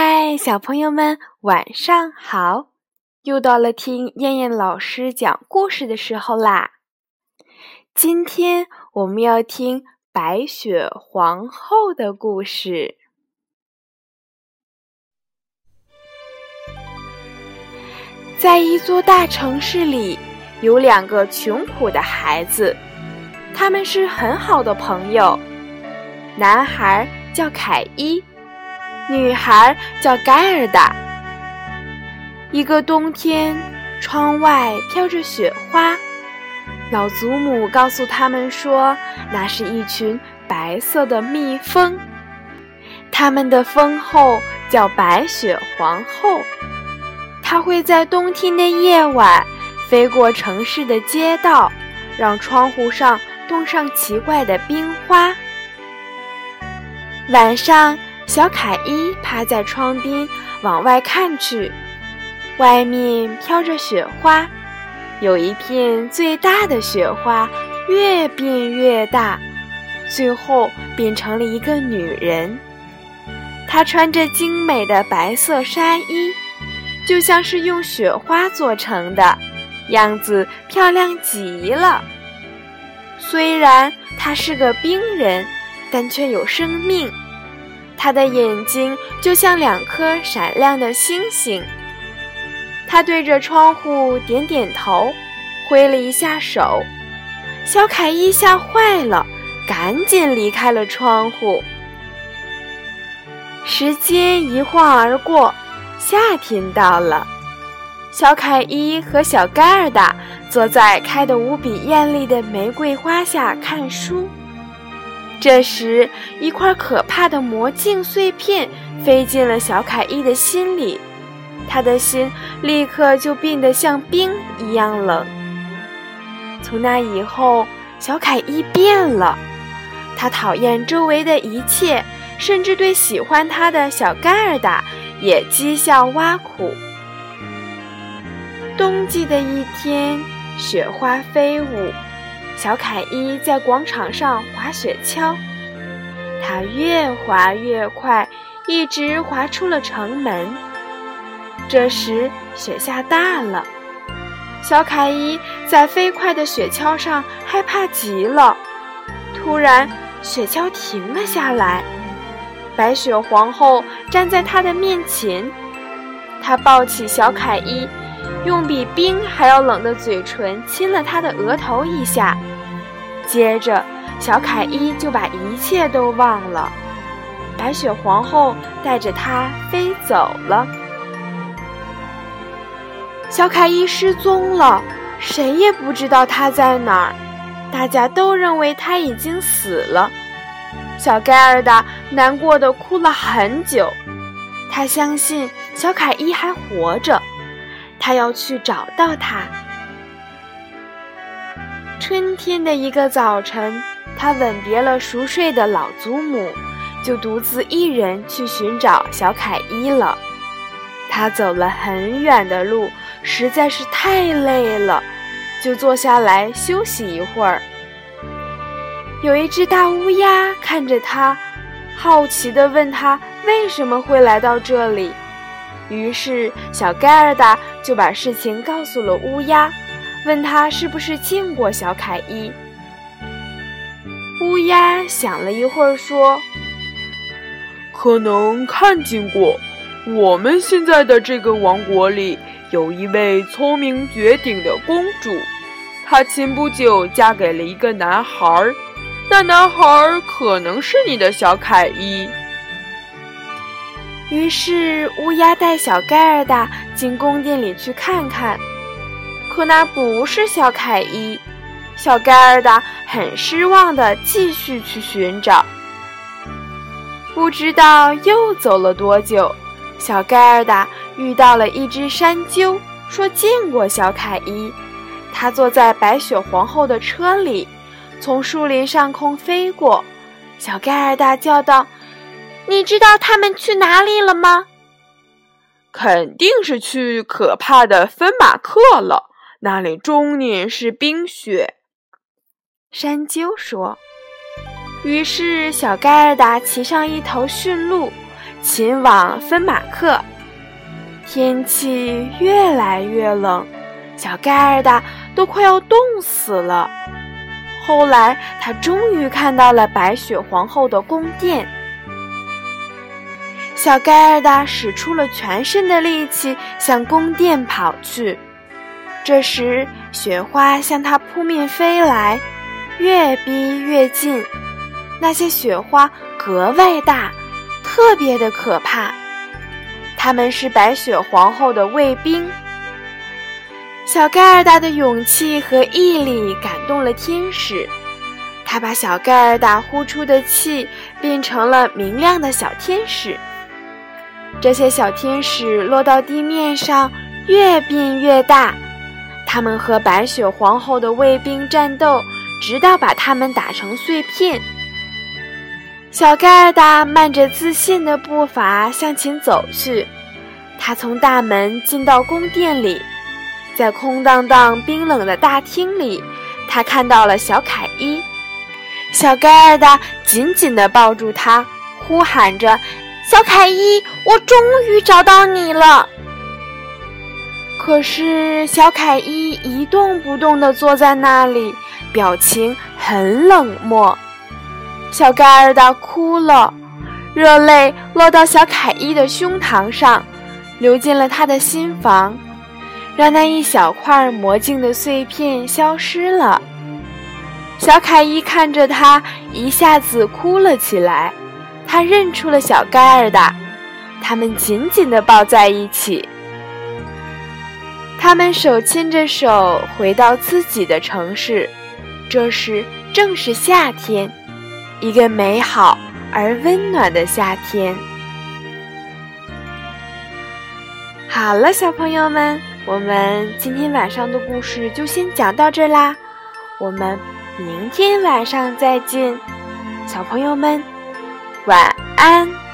嗨，小朋友们，晚上好！又到了听燕燕老师讲故事的时候啦。今天我们要听白雪皇后的故事。在一座大城市里，有两个穷苦的孩子，他们是很好的朋友。男孩叫凯伊。女孩叫盖尔达。一个冬天，窗外飘着雪花，老祖母告诉他们说，那是一群白色的蜜蜂，它们的蜂后叫白雪皇后，它会在冬天的夜晚飞过城市的街道，让窗户上冻上奇怪的冰花。晚上。小凯伊趴在窗边往外看去，外面飘着雪花，有一片最大的雪花越变越大，最后变成了一个女人。她穿着精美的白色纱衣，就像是用雪花做成的，样子漂亮极了。虽然她是个冰人，但却有生命。他的眼睛就像两颗闪亮的星星。他对着窗户点点头，挥了一下手。小凯伊吓坏了，赶紧离开了窗户。时间一晃而过，夏天到了。小凯伊和小盖尔达坐在开得无比艳丽的玫瑰花下看书。这时，一块可怕的魔镜碎片飞进了小凯伊的心里，他的心立刻就变得像冰一样冷。从那以后，小凯伊变了，他讨厌周围的一切，甚至对喜欢他的小盖尔达也讥笑挖苦。冬季的一天，雪花飞舞。小凯伊在广场上滑雪橇，他越滑越快，一直滑出了城门。这时雪下大了，小凯伊在飞快的雪橇上害怕极了。突然，雪橇停了下来，白雪皇后站在他的面前，她抱起小凯伊。用比冰还要冷的嘴唇亲了他的额头一下，接着小凯伊就把一切都忘了。白雪皇后带着他飞走了，小凯伊失踪了，谁也不知道他在哪儿。大家都认为他已经死了。小盖尔达难过的哭了很久，他相信小凯伊还活着。他要去找到他。春天的一个早晨，他吻别了熟睡的老祖母，就独自一人去寻找小凯伊了。他走了很远的路，实在是太累了，就坐下来休息一会儿。有一只大乌鸦看着他，好奇地问他为什么会来到这里。于是，小盖尔达就把事情告诉了乌鸦，问他是不是见过小凯伊。乌鸦想了一会儿，说：“可能看见过。我们现在的这个王国里有一位聪明绝顶的公主，她前不久嫁给了一个男孩儿，那男孩儿可能是你的小凯伊。”于是，乌鸦带小盖尔达进宫殿里去看看，可那不是小凯伊。小盖尔达很失望地继续去寻找。不知道又走了多久，小盖尔达遇到了一只山鸠，说见过小凯伊。他坐在白雪皇后的车里，从树林上空飞过。小盖尔达叫道。你知道他们去哪里了吗？肯定是去可怕的芬马克了，那里终年是冰雪。山鸠说。于是，小盖尔达骑上一头驯鹿，前往芬马克。天气越来越冷，小盖尔达都快要冻死了。后来，他终于看到了白雪皇后的宫殿。小盖尔达使出了全身的力气向宫殿跑去。这时，雪花向他扑面飞来，越逼越近。那些雪花格外大，特别的可怕。他们是白雪皇后的卫兵。小盖尔达的勇气和毅力感动了天使，他把小盖尔达呼出的气变成了明亮的小天使。这些小天使落到地面上，越变越大。他们和白雪皇后的卫兵战斗，直到把他们打成碎片。小盖尔达迈着自信的步伐向前走去，他从大门进到宫殿里，在空荡荡、冰冷的大厅里，他看到了小凯伊。小盖尔达紧紧地抱住他，呼喊着：“小凯伊，我终于找到你了！”可是小凯伊一动不动地坐在那里，表情很冷漠。小盖尔达哭了，热泪落到小凯伊的胸膛上，流进了他的心房，让那一小块魔镜的碎片消失了。小凯伊看着他，一下子哭了起来。他认出了小盖尔达，他们紧紧地抱在一起。他们手牵着手回到自己的城市，这时正是夏天。一个美好而温暖的夏天。好了，小朋友们，我们今天晚上的故事就先讲到这啦，我们明天晚上再见，小朋友们，晚安。